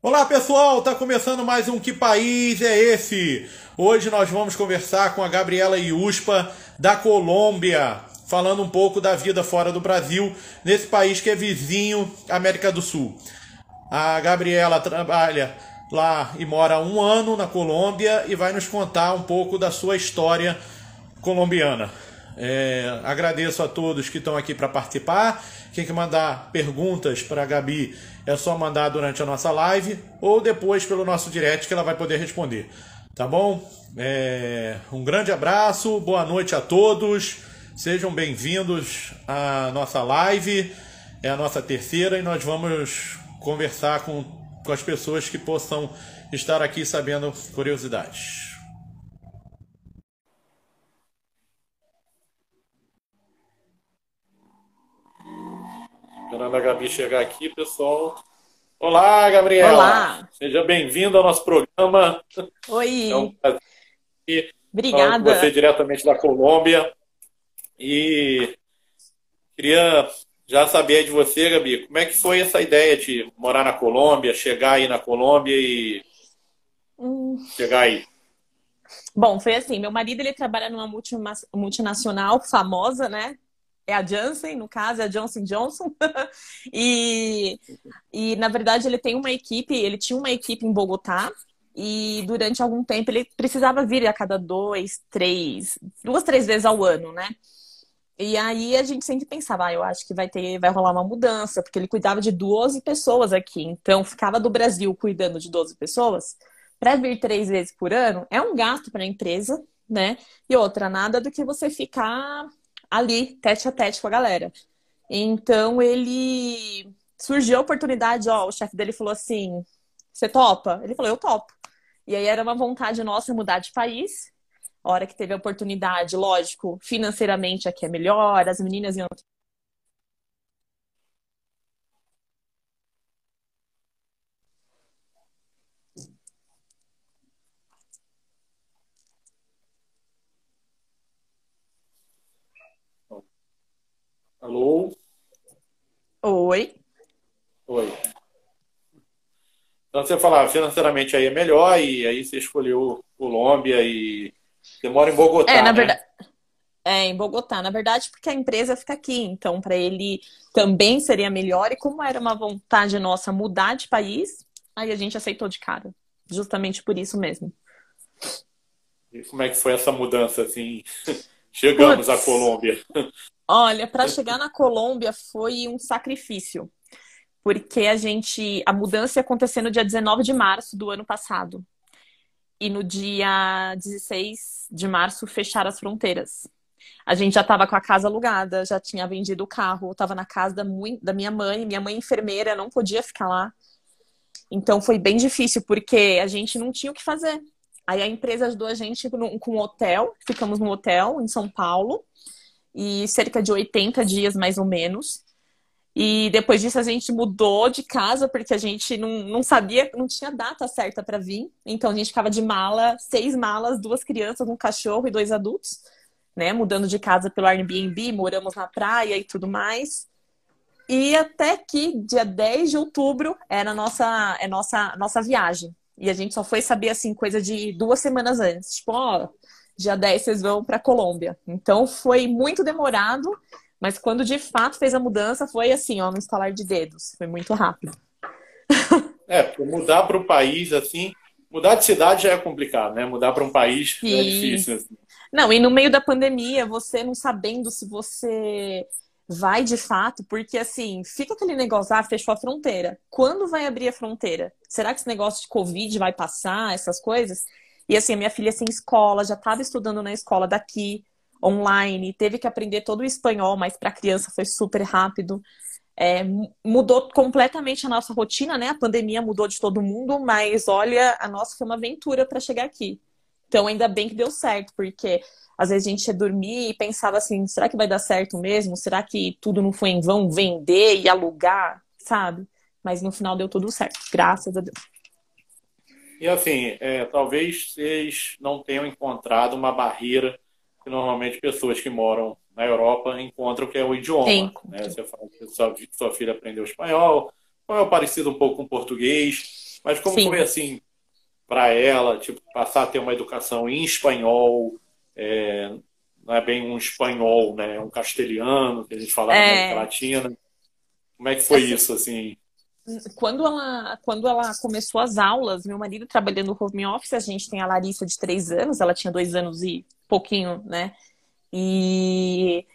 Olá pessoal, tá começando mais um Que País é Esse? Hoje nós vamos conversar com a Gabriela Iuspa da Colômbia, falando um pouco da vida fora do Brasil, nesse país que é vizinho América do Sul. A Gabriela trabalha lá e mora há um ano na Colômbia e vai nos contar um pouco da sua história colombiana. É, agradeço a todos que estão aqui para participar. Quem que mandar perguntas para a Gabi é só mandar durante a nossa live ou depois pelo nosso direct que ela vai poder responder. Tá bom? É, um grande abraço, boa noite a todos. Sejam bem-vindos à nossa live. É a nossa terceira e nós vamos conversar com, com as pessoas que possam estar aqui sabendo curiosidades. Esperando a Gabi chegar aqui, pessoal. Olá, Gabriela. Olá. Seja bem-vindo ao nosso programa. Oi. É um prazer Obrigada. com você diretamente da Colômbia. E queria já saber de você, Gabi, como é que foi essa ideia de morar na Colômbia, chegar aí na Colômbia e Hum. chegar aí? Bom, foi assim, meu marido ele trabalha numa multinacional famosa, né? É a Janssen, no caso, é a Johnson Johnson. E, e na verdade ele tem uma equipe, ele tinha uma equipe em Bogotá e durante algum tempo ele precisava vir a cada dois, três, duas, três vezes ao ano, né? E aí a gente sempre pensava, ah, eu acho que vai ter, vai rolar uma mudança, porque ele cuidava de 12 pessoas aqui. Então ficava do Brasil cuidando de 12 pessoas. Para vir três vezes por ano é um gasto para a empresa, né? E outra, nada do que você ficar ali, tete a tete com a galera. Então ele surgiu a oportunidade, ó, o chefe dele falou assim: "Você topa?" Ele falou: "Eu topo". E aí era uma vontade nossa mudar de país. A hora que teve a oportunidade, lógico, financeiramente aqui é melhor, as meninas iam Alô? Oi. Oi. Então você falava, financeiramente aí é melhor, e aí você escolheu Colômbia e você mora em Bogotá, É, na né? verdade, é em Bogotá, na verdade, porque a empresa fica aqui, então para ele também seria melhor. E como era uma vontade nossa mudar de país, aí a gente aceitou de cara, justamente por isso mesmo. E como é que foi essa mudança, assim? Chegamos à. Colômbia. Olha, para chegar na Colômbia foi um sacrifício, porque a gente, a mudança ia acontecer no dia 19 de março do ano passado. E no dia 16 de março fecharam as fronteiras. A gente já estava com a casa alugada, já tinha vendido o carro, estava na casa da, da minha mãe, minha mãe é enfermeira, não podia ficar lá. Então foi bem difícil, porque a gente não tinha o que fazer. Aí a empresa ajudou a gente com com um hotel, ficamos num hotel em São Paulo, e cerca de 80 dias mais ou menos. E depois disso a gente mudou de casa porque a gente não, não sabia, não tinha data certa para vir. Então a gente ficava de mala, seis malas, duas crianças, um cachorro e dois adultos, né? Mudando de casa pelo Airbnb, moramos na praia e tudo mais. E até que dia 10 de outubro era a nossa, é nossa, nossa viagem. E a gente só foi saber assim, coisa de duas semanas antes. Tipo, ó, dia 10 vocês vão para Colômbia. Então foi muito demorado, mas quando de fato fez a mudança foi assim, ó, no estalar de dedos. Foi muito rápido. É, mudar para um país, assim, mudar de cidade já é complicado, né? Mudar para um país é Sim. difícil. assim. Não, e no meio da pandemia, você não sabendo se você vai de fato, porque assim, fica aquele negócio, ah, fechou a fronteira. Quando vai abrir a fronteira? Será que esse negócio de Covid vai passar, essas coisas? E assim, a minha filha sem escola, já estava estudando na escola daqui, online, teve que aprender todo o espanhol, mas para criança foi super rápido. É, mu- mudou completamente a nossa rotina, né? A pandemia mudou de todo mundo, mas olha, a nossa foi uma aventura para chegar aqui. Então, ainda bem que deu certo, porque às vezes a gente ia dormir e pensava assim: será que vai dar certo mesmo? Será que tudo não foi em vão vender e alugar, sabe? Mas no final deu tudo certo, graças a Deus. E assim, é, talvez vocês não tenham encontrado uma barreira que normalmente pessoas que moram na Europa encontram, que é o idioma. Né? Você fala que sua, sua filha aprendeu espanhol, espanhol parecido um pouco com português. Mas como Sim. foi assim para ela, tipo, passar a ter uma educação em espanhol, é, não é bem um espanhol, né? É um castelhano que a gente fala é... na América Latina. Como é que foi assim, isso, assim? Quando ela, quando ela começou as aulas, meu marido trabalhando no home office, a gente tem a Larissa de três anos, ela tinha dois anos e pouquinho, né? E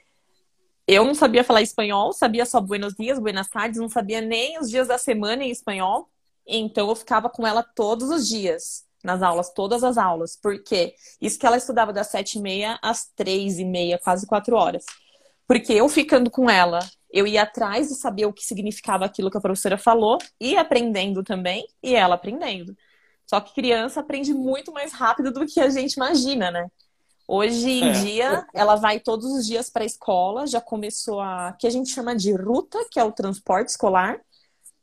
eu não sabia falar espanhol, sabia só buenos dias, buenas tardes, não sabia nem os dias da semana em espanhol. Então eu ficava com ela todos os dias, nas aulas, todas as aulas. Porque isso que ela estudava das sete e meia às três e meia, quase quatro horas. Porque eu ficando com ela, eu ia atrás de saber o que significava aquilo que a professora falou, e aprendendo também, e ela aprendendo. Só que criança aprende muito mais rápido do que a gente imagina, né? Hoje em é. dia, ela vai todos os dias para a escola, já começou a que a gente chama de ruta, que é o transporte escolar.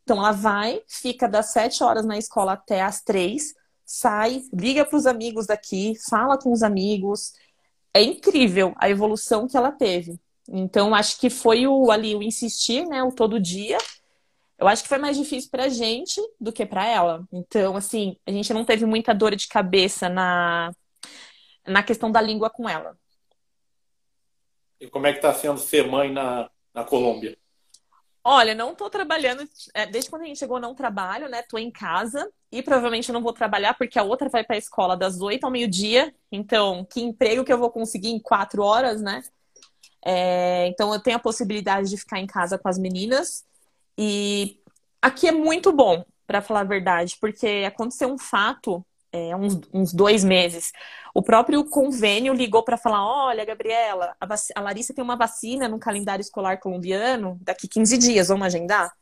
Então ela vai, fica das sete horas na escola até as três, sai, liga para os amigos daqui, fala com os amigos. É incrível a evolução que ela teve. Então acho que foi o ali o insistir, né, o todo dia. Eu acho que foi mais difícil para a gente do que para ela. Então assim, a gente não teve muita dor de cabeça na na questão da língua com ela. E como é que está sendo ser mãe na, na Colômbia? Olha, não estou trabalhando. É, desde quando a gente chegou, não trabalho, né? Estou em casa e provavelmente não vou trabalhar porque a outra vai para a escola das oito ao meio-dia. Então, que emprego que eu vou conseguir em quatro horas, né? É, então, eu tenho a possibilidade de ficar em casa com as meninas. E aqui é muito bom, para falar a verdade, porque aconteceu um fato é, uns, uns dois meses. O próprio convênio ligou para falar: olha, Gabriela, a, a, Larissa tem uma vacina no calendário escolar colombiano daqui 15 dias, vamos agendar?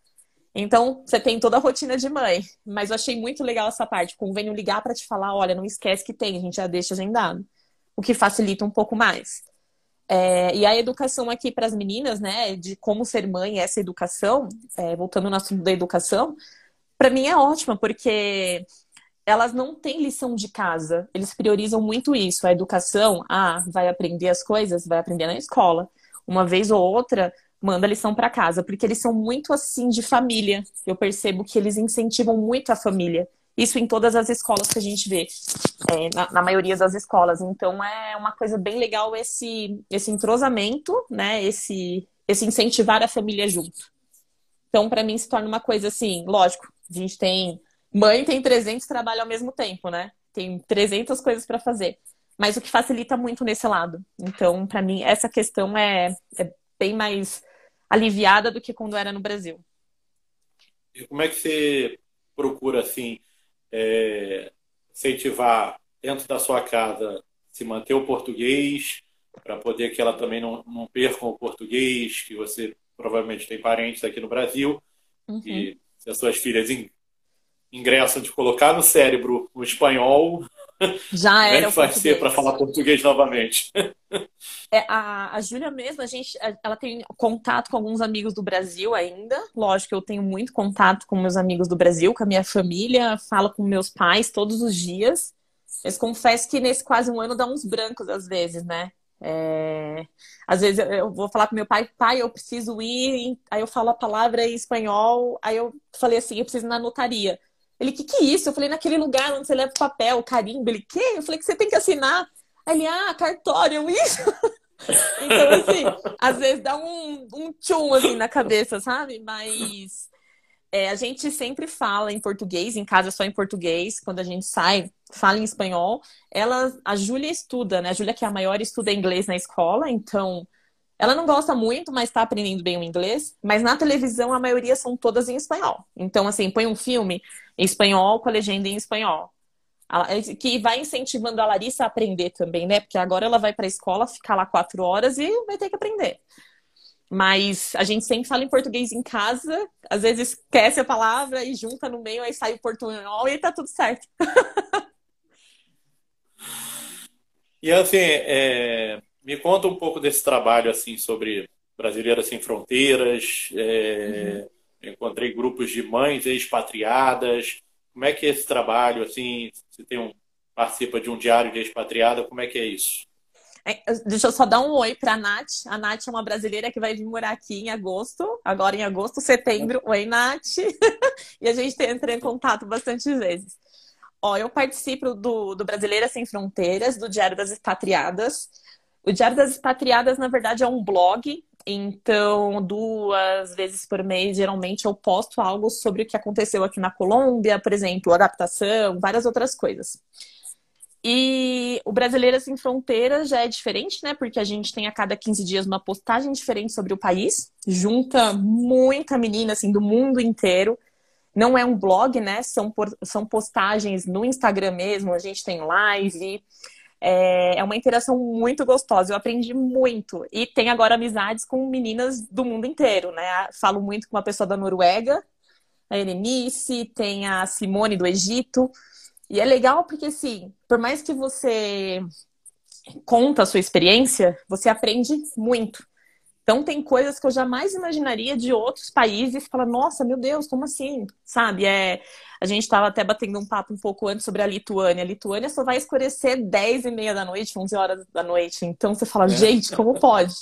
Então, você tem toda a rotina de mãe. Mas eu achei muito legal essa parte: o convênio ligar para te falar: olha, não esquece que tem, a gente já deixa agendado. O que facilita um pouco mais. É, e a educação aqui para as meninas, né, de como ser mãe, essa educação, é, voltando no assunto da educação, para mim é ótima, porque elas não têm lição de casa. Eles priorizam muito isso. A educação, ah, vai aprender as coisas, vai aprender na escola. Uma vez ou outra, manda lição para casa, porque eles são muito assim de família. Eu percebo que eles incentivam muito a família. Isso em todas as escolas que a gente vê, é, na, na, maioria das escolas. Então é uma coisa bem legal esse, esse entrosamento, né? Esse, esse incentivar a família junto. Então, para mim, se torna uma coisa assim, lógico, a gente tem Mãe tem 300 trabalhos ao mesmo tempo, né? Tem 300 coisas para fazer. Mas o que facilita muito nesse lado. Então, para mim, essa questão é, é bem mais aliviada do que quando era no Brasil. E como é que você procura, assim, é, incentivar dentro da sua casa se manter o português, para poder que ela também não, não perca o português, que você provavelmente tem parentes aqui no Brasil, uhum. e se as suas filhas ingresso de colocar no cérebro o espanhol. Já era. Como é vai ser para falar português novamente? É, a, a Júlia mesmo, a gente, ela tem contato com alguns amigos do Brasil ainda. Lógico, eu tenho muito contato com meus amigos do Brasil, com a minha família, falo com meus pais todos os dias. Mas confesso que nesse quase um ano dá uns brancos às vezes, né? É... Às vezes eu vou falar com meu pai, pai, eu preciso ir, aí eu falo a palavra em espanhol, aí eu falei assim, eu preciso ir na notaria. Ele, que que é isso? Eu falei, naquele lugar onde você leva o papel, o carimbo. Ele, que? Eu falei que você tem que assinar. Ele, ah, cartório, isso. então, assim, às vezes dá um, um tchum, assim, na cabeça, sabe? Mas é, a gente sempre fala em português, em casa só em português. Quando a gente sai, fala em espanhol. Ela, a Júlia estuda, né? A Júlia, que é a maior, estuda inglês na escola, então ela não gosta muito, mas está aprendendo bem o inglês. Mas na televisão, a maioria são todas em espanhol. Então, assim, põe um filme em espanhol com a legenda em espanhol. Que vai incentivando a Larissa a aprender também, né? Porque agora ela vai para a escola, ficar lá quatro horas e vai ter que aprender. Mas a gente sempre fala em português em casa, às vezes esquece a palavra e junta no meio, aí sai o portunhol e tá tudo certo. e assim, é, me conta um pouco desse trabalho assim sobre Brasileiras Sem Fronteiras. É, uhum. Encontrei grupos de mães expatriadas. Como é que é esse trabalho? Assim, você tem um participa de um diário de expatriada? Como é que é isso? É, deixa eu só dar um oi para a Nath. A Nath é uma brasileira que vai vir morar aqui em agosto, agora em agosto, setembro. Oi, Nath. e a gente entra em contato bastante vezes. Ó, eu participo do, do Brasileira Sem Fronteiras, do Diário das Expatriadas. O Diário das Expatriadas, na verdade, é um blog. Então, duas vezes por mês, geralmente, eu posto algo sobre o que aconteceu aqui na Colômbia, por exemplo, adaptação, várias outras coisas. E o Brasileira Sem Fronteiras já é diferente, né? Porque a gente tem a cada 15 dias uma postagem diferente sobre o país, junta muita menina, assim, do mundo inteiro. Não é um blog, né? São, são postagens no Instagram mesmo, a gente tem live. É, é uma interação muito gostosa. Eu aprendi muito. E tem agora amizades com meninas do mundo inteiro, né? Falo muito com uma pessoa da Noruega, a Helenice, tem a Simone do Egito. E é legal porque, assim, por mais que você conta a sua experiência, você aprende muito. Então tem coisas que eu jamais imaginaria de outros países. Fala, nossa, meu Deus, como assim? Sabe? É, a gente estava até batendo um papo um pouco antes sobre a Lituânia. A Lituânia só vai escurecer 10 e meia da noite, 11 horas da noite. Então você fala, é. gente, como pode?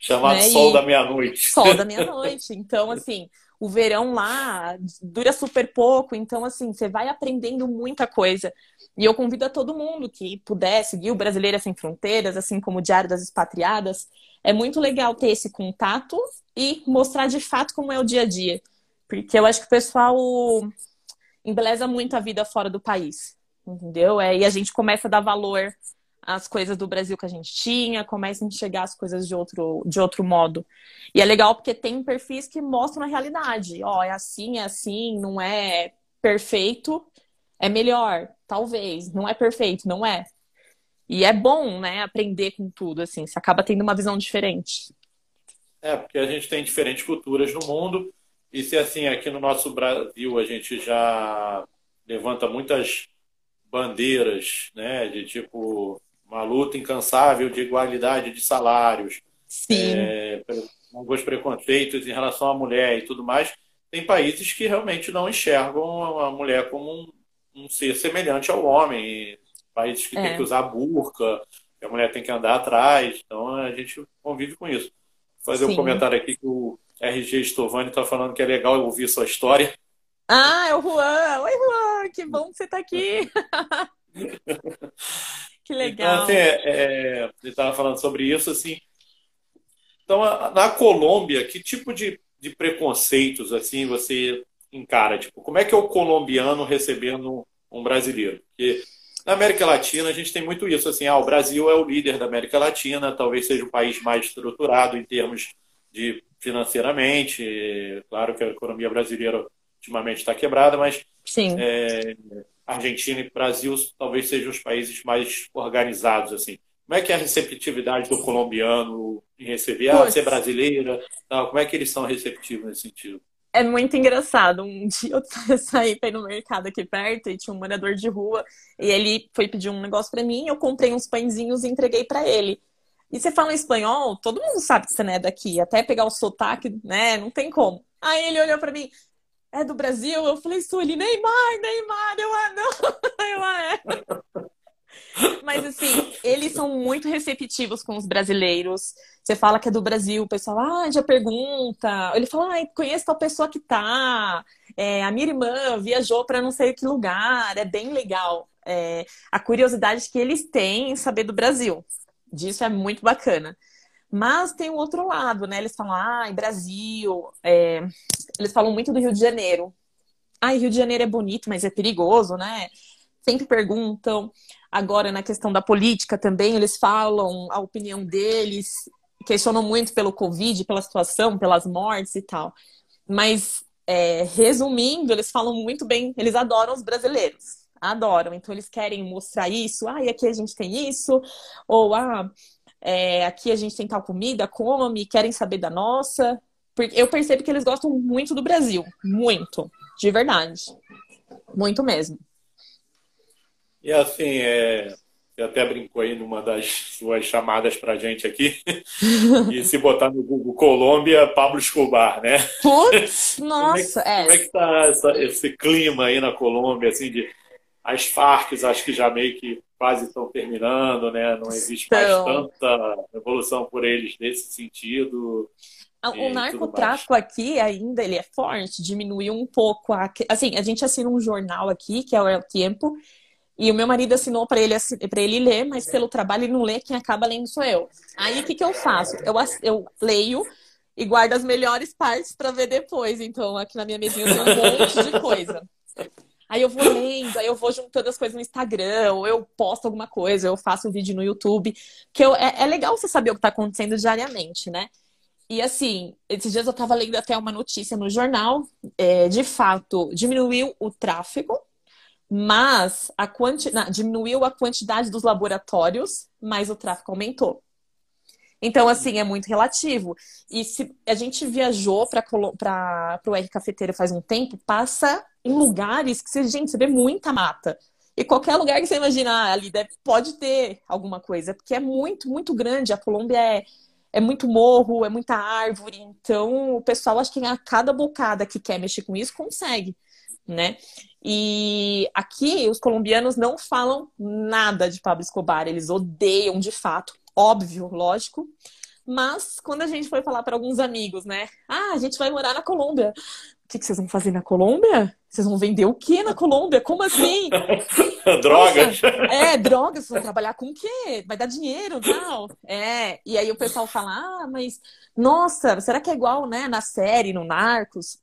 Chamado né? Sol e... da Meia-Noite. Sol da Meia-Noite. Então, assim, o verão lá dura super pouco. Então, assim, você vai aprendendo muita coisa. E eu convido a todo mundo que puder seguir o Brasileira Sem Fronteiras, assim como o Diário das Expatriadas. É muito legal ter esse contato e mostrar de fato como é o dia a dia. Porque eu acho que o pessoal embeleza muito a vida fora do país, entendeu? É, e a gente começa a dar valor às coisas do Brasil que a gente tinha, começa a enxergar as coisas de outro, de outro modo. E é legal porque tem perfis que mostram a realidade. Ó, é assim, é assim, não é perfeito, é melhor, talvez. Não é perfeito, não é. E é bom, né, aprender com tudo, assim. Você acaba tendo uma visão diferente. É, porque a gente tem diferentes culturas no mundo. E se, assim, aqui no nosso Brasil a gente já levanta muitas bandeiras, né, de tipo uma luta incansável de igualdade de salários, Sim. É, alguns preconceitos em relação à mulher e tudo mais, tem países que realmente não enxergam a mulher como um um ser semelhante ao homem. Países que é. tem que usar burca, que a mulher tem que andar atrás. Então a gente convive com isso. Vou fazer Sim. um comentário aqui que o RG Stovani está falando que é legal ouvir sua história. Ah, é o Juan. Oi, Juan, que bom que você está aqui. que legal. Então, assim, é, é, ele estava falando sobre isso, assim. Então, na Colômbia, que tipo de, de preconceitos assim você encara? Tipo, como é que é o colombiano recebendo um brasileiro? Porque na América Latina a gente tem muito isso, assim, ah, o Brasil é o líder da América Latina, talvez seja o país mais estruturado em termos de financeiramente. Claro que a economia brasileira ultimamente está quebrada, mas Sim. É, Argentina e Brasil talvez sejam os países mais organizados, assim. Como é que é a receptividade do colombiano em receber, ah, ser brasileira, tal? como é que eles são receptivos nesse sentido? É muito engraçado. Um dia eu saí para ir no mercado aqui perto e tinha um morador de rua e ele foi pedir um negócio para mim. Eu comprei uns pãezinhos e entreguei para ele. E você fala espanhol, todo mundo sabe que você não é daqui, até pegar o sotaque, né? Não tem como. Aí ele olhou para mim, é do Brasil? Eu falei, sou ele, Neymar, Neymar, eu ah, não, eu ah, é. Mas assim, eles são muito receptivos com os brasileiros. Você fala que é do Brasil, o pessoal ah, já pergunta. Ele fala, ah, conheço tal pessoa que tá. É, a minha irmã viajou para não sei que lugar. É bem legal. É, a curiosidade que eles têm em saber do Brasil. Disso é muito bacana. Mas tem o outro lado, né? Eles falam, ah, Brasil. É... Eles falam muito do Rio de Janeiro. Ah, Rio de Janeiro é bonito, mas é perigoso, né? Sempre perguntam. Agora, na questão da política também, eles falam a opinião deles, questionam muito pelo Covid, pela situação, pelas mortes e tal. Mas, é, resumindo, eles falam muito bem, eles adoram os brasileiros. Adoram. Então, eles querem mostrar isso. Ah, e aqui a gente tem isso. Ou, ah, é, aqui a gente tem tal comida, come, querem saber da nossa. Porque eu percebo que eles gostam muito do Brasil. Muito. De verdade. Muito mesmo. E assim, é, você até brincou aí numa das suas chamadas pra gente aqui. e se botar no Google Colômbia, Pablo Escobar, né? Putz, nossa, como é. Que, é. Como é que tá essa, esse clima aí na Colômbia, assim, de As Farc, acho que já meio que quase estão terminando, né? Não existe então... mais tanta evolução por eles nesse sentido. O narcotráfico aqui ainda ele é forte, diminuiu um pouco. A... Assim, a gente assina um jornal aqui, que é o El Tempo, e o meu marido assinou para ele, para ele ler, mas pelo trabalho ele não lê, quem acaba lendo sou eu. Aí o que, que eu faço? Eu, eu leio e guardo as melhores partes para ver depois. Então, aqui na minha mesinha tem um monte de coisa. Aí eu vou lendo, aí eu vou juntando as coisas no Instagram, ou eu posto alguma coisa, eu faço um vídeo no YouTube. Que eu, é, é legal você saber o que está acontecendo diariamente, né? E assim, esses dias eu estava lendo até uma notícia no jornal, é, de fato, diminuiu o tráfego, mas a quanti... Não, diminuiu a quantidade dos laboratórios, mas o tráfego aumentou. Então, assim, é muito relativo. E se a gente viajou para o R Cafeteiro faz um tempo, passa em lugares que você, gente, você vê muita mata. E qualquer lugar que você imaginar ah, ali deve, pode ter alguma coisa, porque é muito, muito grande. A Colômbia é, é muito morro, é muita árvore. Então, o pessoal, acho que a cada bocada que quer mexer com isso, consegue, né? E aqui, os colombianos não falam nada de Pablo Escobar. Eles odeiam, de fato óbvio, lógico. Mas quando a gente foi falar para alguns amigos, né? Ah, a gente vai morar na Colômbia. O que, que vocês vão fazer na Colômbia? Vocês vão vender o que na Colômbia? Como assim? drogas. é, drogas. Vocês vão trabalhar com o quê? Vai dar dinheiro, tal. É. E aí o pessoal fala, ah, mas nossa, será que é igual, né? Na série, no Narcos?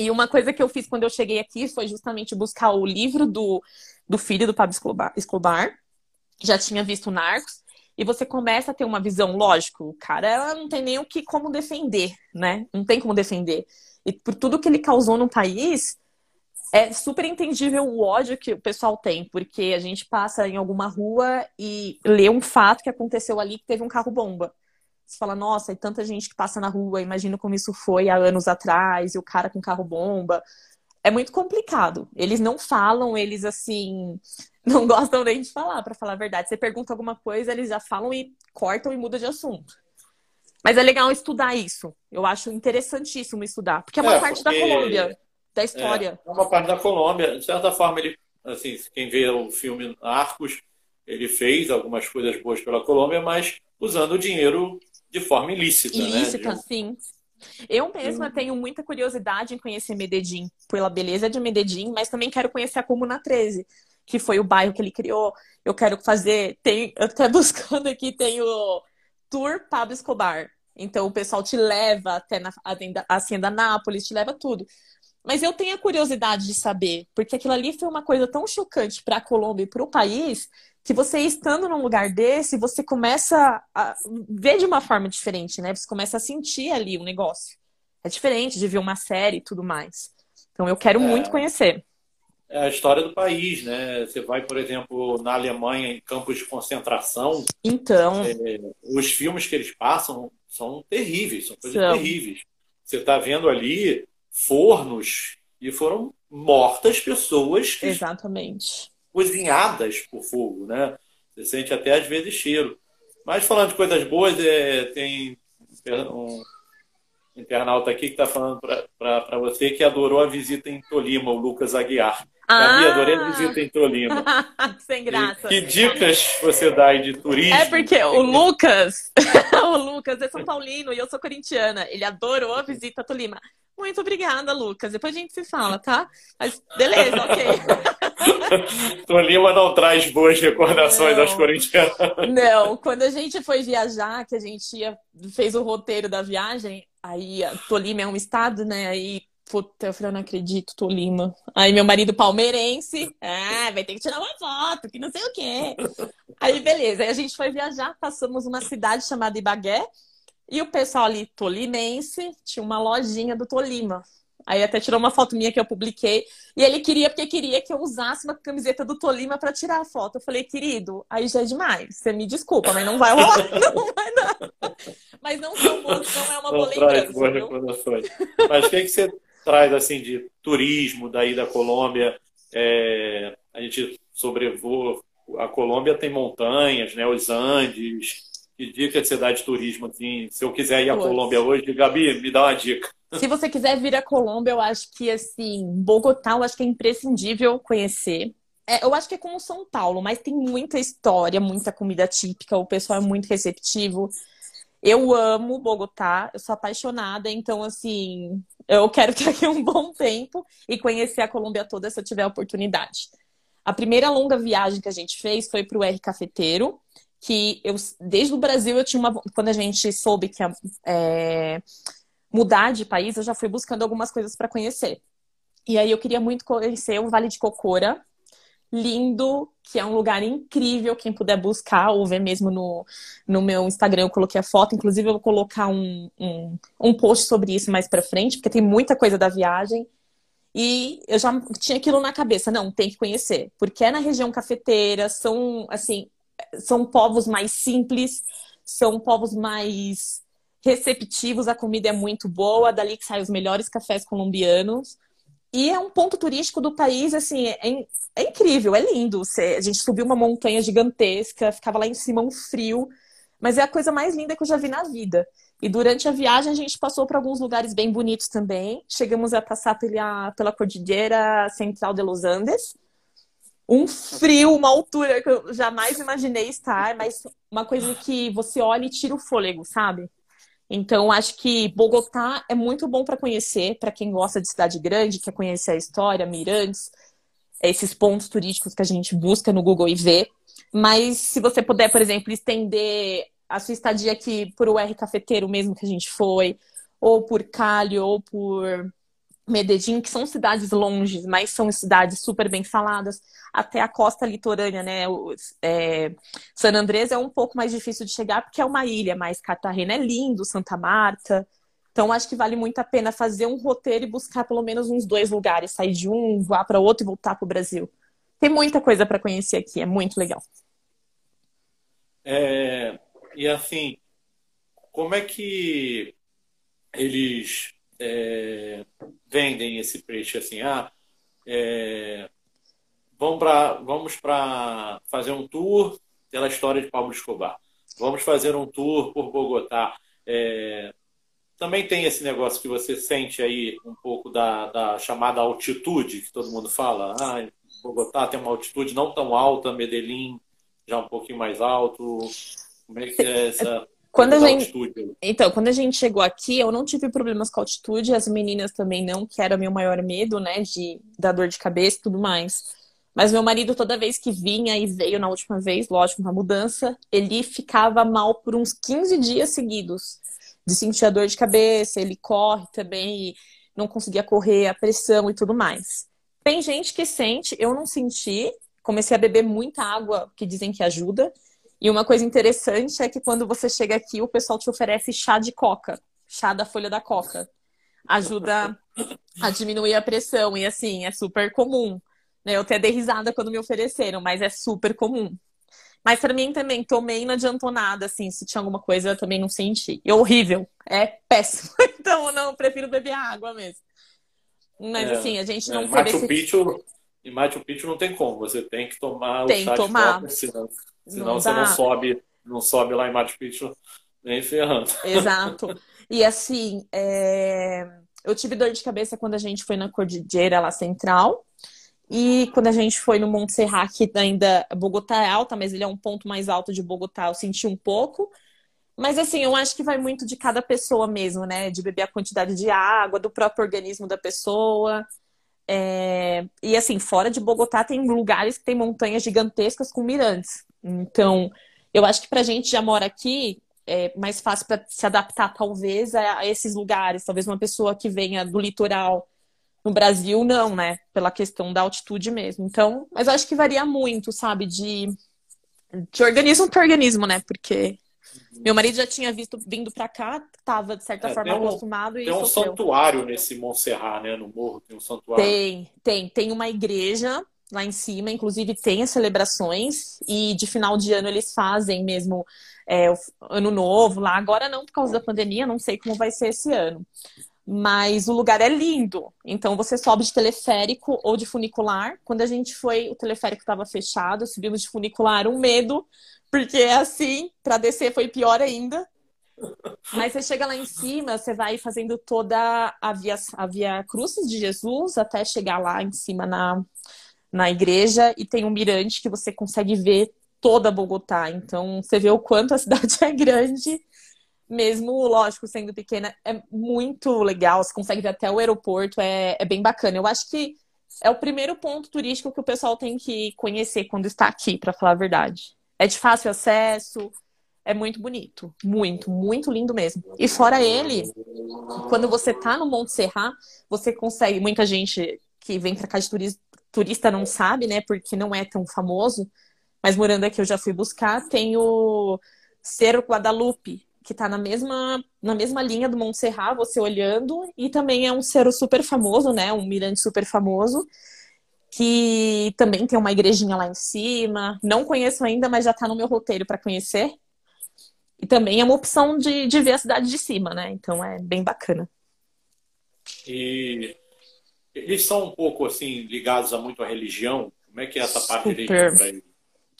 E uma coisa que eu fiz quando eu cheguei aqui foi justamente buscar o livro do, do filho do Pablo Escobar. Já tinha visto Narcos e você começa a ter uma visão, lógico, o cara não tem nem o que como defender, né? Não tem como defender. E por tudo que ele causou no país, é super entendível o ódio que o pessoal tem, porque a gente passa em alguma rua e lê um fato que aconteceu ali que teve um carro bomba. Você fala, nossa, e tanta gente que passa na rua, imagina como isso foi há anos atrás, e o cara com carro bomba. É muito complicado. Eles não falam, eles assim, não gostam nem de falar, para falar a verdade. Você pergunta alguma coisa, eles já falam e cortam e mudam de assunto. Mas é legal estudar isso. Eu acho interessantíssimo estudar, porque é uma é, parte da Colômbia, da história. É, é uma parte da Colômbia. De certa forma, ele, assim, quem vê o filme Arcos, ele fez algumas coisas boas pela Colômbia, mas usando o dinheiro de forma ilícita. Né? Ilícita, né? sim. Eu mesma tenho muita curiosidade em conhecer Medellín, pela beleza de Medellín, mas também quero conhecer a Comuna 13 que foi o bairro que ele criou. Eu quero fazer. Tem, eu tô buscando aqui, tem o Tour Pablo Escobar. Então o pessoal te leva até na, a Hacienda Nápoles, te leva tudo. Mas eu tenho a curiosidade de saber, porque aquilo ali foi uma coisa tão chocante para a Colômbia e para o país, que você estando num lugar desse, você começa a ver de uma forma diferente, né? Você começa a sentir ali o negócio. É diferente de ver uma série e tudo mais. Então eu quero é... muito conhecer é a história do país, né? Você vai, por exemplo, na Alemanha, em campos de concentração. Então. É, os filmes que eles passam são terríveis, são coisas são. terríveis. Você está vendo ali fornos e foram mortas pessoas. Exatamente. Cozinhadas por fogo, né? Você sente até às vezes cheiro. Mas falando de coisas boas, é, tem um internauta aqui que está falando para você que adorou a visita em Tolima, o Lucas Aguiar. Ah. adorei a visita em Tolima. Sem graça. E que dicas você dá aí de turismo? É porque o Lucas, o Lucas é São Paulino e eu sou corintiana. Ele adorou a visita a Tolima. Muito obrigada, Lucas. Depois a gente se fala, tá? Mas beleza, ok. Tolima não traz boas recordações não. das corintianas. Não, quando a gente foi viajar, que a gente ia, fez o roteiro da viagem, aí Tolima é um estado, né? Aí Puta, eu falei, eu não acredito, Tolima. Aí meu marido palmeirense, ah, vai ter que tirar uma foto, que não sei o quê. Aí beleza, aí a gente foi viajar, passamos uma cidade chamada Ibagué, e o pessoal ali tolimense tinha uma lojinha do Tolima. Aí até tirou uma foto minha que eu publiquei. E ele queria, porque queria que eu usasse uma camiseta do Tolima para tirar a foto. Eu falei, querido, aí já é demais. Você me desculpa, mas não vai rolar. não vai dar. Mas não, são, não é uma boa lembrança. Mas o que, que você traz assim de turismo daí da Colômbia? É, a gente sobrevoa. A Colômbia tem montanhas, né? Os Andes que dica que você dá de turismo, assim? Se eu quiser ir à Colômbia hoje, Gabi, me dá uma dica. Se você quiser vir à Colômbia, eu acho que, assim, Bogotá, eu acho que é imprescindível conhecer. É, eu acho que é como São Paulo, mas tem muita história, muita comida típica, o pessoal é muito receptivo. Eu amo Bogotá, eu sou apaixonada, então, assim, eu quero ter aqui um bom tempo e conhecer a Colômbia toda se eu tiver a oportunidade. A primeira longa viagem que a gente fez foi para o R Cafeteiro, que eu, desde o Brasil, eu tinha uma. Quando a gente soube que ia é, mudar de país, eu já fui buscando algumas coisas para conhecer. E aí eu queria muito conhecer o Vale de Cocora, lindo, que é um lugar incrível. Quem puder buscar ou ver mesmo no, no meu Instagram, eu coloquei a foto. Inclusive, eu vou colocar um, um, um post sobre isso mais pra frente, porque tem muita coisa da viagem. E eu já tinha aquilo na cabeça, não, tem que conhecer, porque é na região cafeteira, são assim, são povos mais simples, são povos mais receptivos, a comida é muito boa, dali que saem os melhores cafés colombianos. E é um ponto turístico do país, assim, é, é incrível, é lindo. Você, a gente subiu uma montanha gigantesca, ficava lá em cima um frio, mas é a coisa mais linda que eu já vi na vida. E durante a viagem a gente passou por alguns lugares bem bonitos também. Chegamos a passar pela, pela Cordilheira Central de Los Andes. Um frio, uma altura que eu jamais imaginei estar, mas uma coisa que você olha e tira o fôlego, sabe? Então, acho que Bogotá é muito bom para conhecer, para quem gosta de cidade grande, quer conhecer a história, Mirantes, esses pontos turísticos que a gente busca no Google e vê. Mas se você puder, por exemplo, estender a sua estadia aqui por o R Cafeteiro mesmo que a gente foi, ou por Cali, ou por Medellín, que são cidades longes, mas são cidades super bem faladas, até a costa litorânea, né? O, é, San Andrés é um pouco mais difícil de chegar porque é uma ilha, mas Cartagena é lindo, Santa Marta. Então acho que vale muito a pena fazer um roteiro e buscar pelo menos uns dois lugares, sair de um, voar para outro e voltar para o Brasil. Tem muita coisa para conhecer aqui, é muito legal. É, e assim, como é que eles é, vendem esse peixe assim? Ah, é, vamos para vamos fazer um tour pela história de Pablo Escobar. Vamos fazer um tour por Bogotá. É, também tem esse negócio que você sente aí um pouco da, da chamada altitude, que todo mundo fala. Ah, Bogotá tem uma altitude não tão alta, Medellín já um pouquinho mais alto. Como é que é essa quando a gente... Então, quando a gente chegou aqui, eu não tive problemas com altitude, as meninas também não, que era meu maior medo, né, de da dor de cabeça e tudo mais. Mas meu marido, toda vez que vinha e veio na última vez, lógico, na mudança, ele ficava mal por uns 15 dias seguidos. De sentir a dor de cabeça, ele corre também, não conseguia correr, a pressão e tudo mais. Tem gente que sente, eu não senti. Comecei a beber muita água, que dizem que ajuda. E uma coisa interessante é que quando você chega aqui, o pessoal te oferece chá de coca, chá da folha da coca. Ajuda a diminuir a pressão. E assim, é super comum. Né? Eu até dei risada quando me ofereceram, mas é super comum. Mas para mim também, tomei e não adiantou nada, assim, se tinha alguma coisa eu também não senti. É horrível, é péssimo. Então, não, prefiro beber água mesmo. Mas é, assim, a gente não é, Machu. Picchu, em Machu Picchu não tem como, você tem que tomar tem o chá tomar. de coca, senão, senão não você não sobe, não sobe lá em Machu Picchu nem ferrando. Exato. E assim, é... eu tive dor de cabeça quando a gente foi na Cordilheira lá central. E quando a gente foi no Monte Serrat, que ainda Bogotá é alta, mas ele é um ponto mais alto de Bogotá, eu senti um pouco. Mas assim, eu acho que vai muito de cada pessoa mesmo, né? De beber a quantidade de água, do próprio organismo da pessoa. É... E assim, fora de Bogotá tem lugares que tem montanhas gigantescas com mirantes. Então, eu acho que pra gente já mora aqui, é mais fácil para se adaptar, talvez, a esses lugares. Talvez uma pessoa que venha do litoral no Brasil, não, né? Pela questão da altitude mesmo. Então, mas eu acho que varia muito, sabe? De, de organismo para organismo, né? Porque meu marido já tinha visto vindo para cá, estava de certa é, forma um, acostumado e Tem um sofreu. santuário nesse Montserrat, né? No morro tem um santuário. Tem, tem. Tem uma igreja lá em cima, inclusive tem as celebrações e de final de ano eles fazem mesmo é, ano novo lá. Agora não por causa da pandemia, não sei como vai ser esse ano mas o lugar é lindo. Então você sobe de teleférico ou de funicular. Quando a gente foi, o teleférico estava fechado, subimos de funicular, um medo, porque é assim, para descer foi pior ainda. Mas você chega lá em cima, você vai fazendo toda a via, a via Cruzes de Jesus até chegar lá em cima na, na igreja e tem um mirante que você consegue ver toda Bogotá. Então, você vê o quanto a cidade é grande, mesmo, lógico, sendo pequena, é muito legal. Você consegue ver até o aeroporto, é, é bem bacana. Eu acho que é o primeiro ponto turístico que o pessoal tem que conhecer quando está aqui, para falar a verdade. É de fácil acesso, é muito bonito. Muito, muito lindo mesmo. E fora ele, quando você tá no Monte Serra, você consegue. Muita gente que vem para cá de turista, turista não sabe, né? Porque não é tão famoso. Mas morando aqui eu já fui buscar. Tem o Cerro Guadalupe, que tá na mesma, na mesma linha do Monte Serra, você olhando. E também é um cerro super famoso, né? Um mirante super famoso que também tem uma igrejinha lá em cima. Não conheço ainda, mas já está no meu roteiro para conhecer. E também é uma opção de, de ver a cidade de cima, né? Então é bem bacana. E eles são um pouco assim ligados a muito à religião. Como é que é essa parte Super. para eles?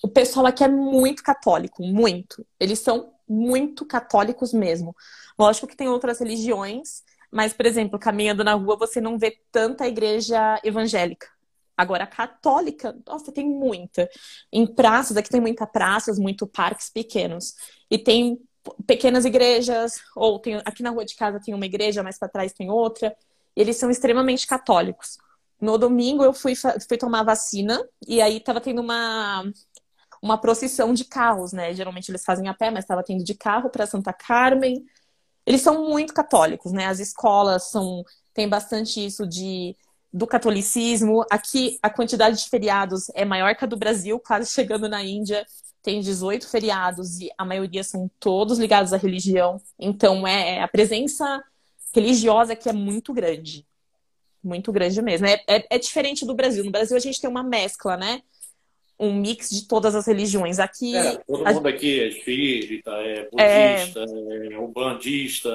O pessoal aqui é muito católico, muito. Eles são muito católicos mesmo. Lógico que tem outras religiões, mas, por exemplo, caminhando na rua, você não vê tanta igreja evangélica. Agora, católica, nossa, tem muita. Em praças, aqui tem muita praças, muito parques pequenos. E tem pequenas igrejas, ou tem, aqui na rua de casa tem uma igreja, mais para trás tem outra. Eles são extremamente católicos. No domingo eu fui, fui tomar vacina e aí tava tendo uma, uma procissão de carros, né? Geralmente eles fazem a pé, mas estava tendo de carro para Santa Carmen. Eles são muito católicos, né? As escolas são tem bastante isso de do catolicismo. Aqui a quantidade de feriados é maior que a do Brasil, quase chegando na Índia. Tem 18 feriados e a maioria são todos ligados à religião. Então é, é a presença religiosa que é muito grande. Muito grande mesmo. É, é, é diferente do Brasil. No Brasil a gente tem uma mescla, né? um mix de todas as religiões. Aqui. É, todo mundo a... aqui é espírita, é, é budista, é, é umbandista,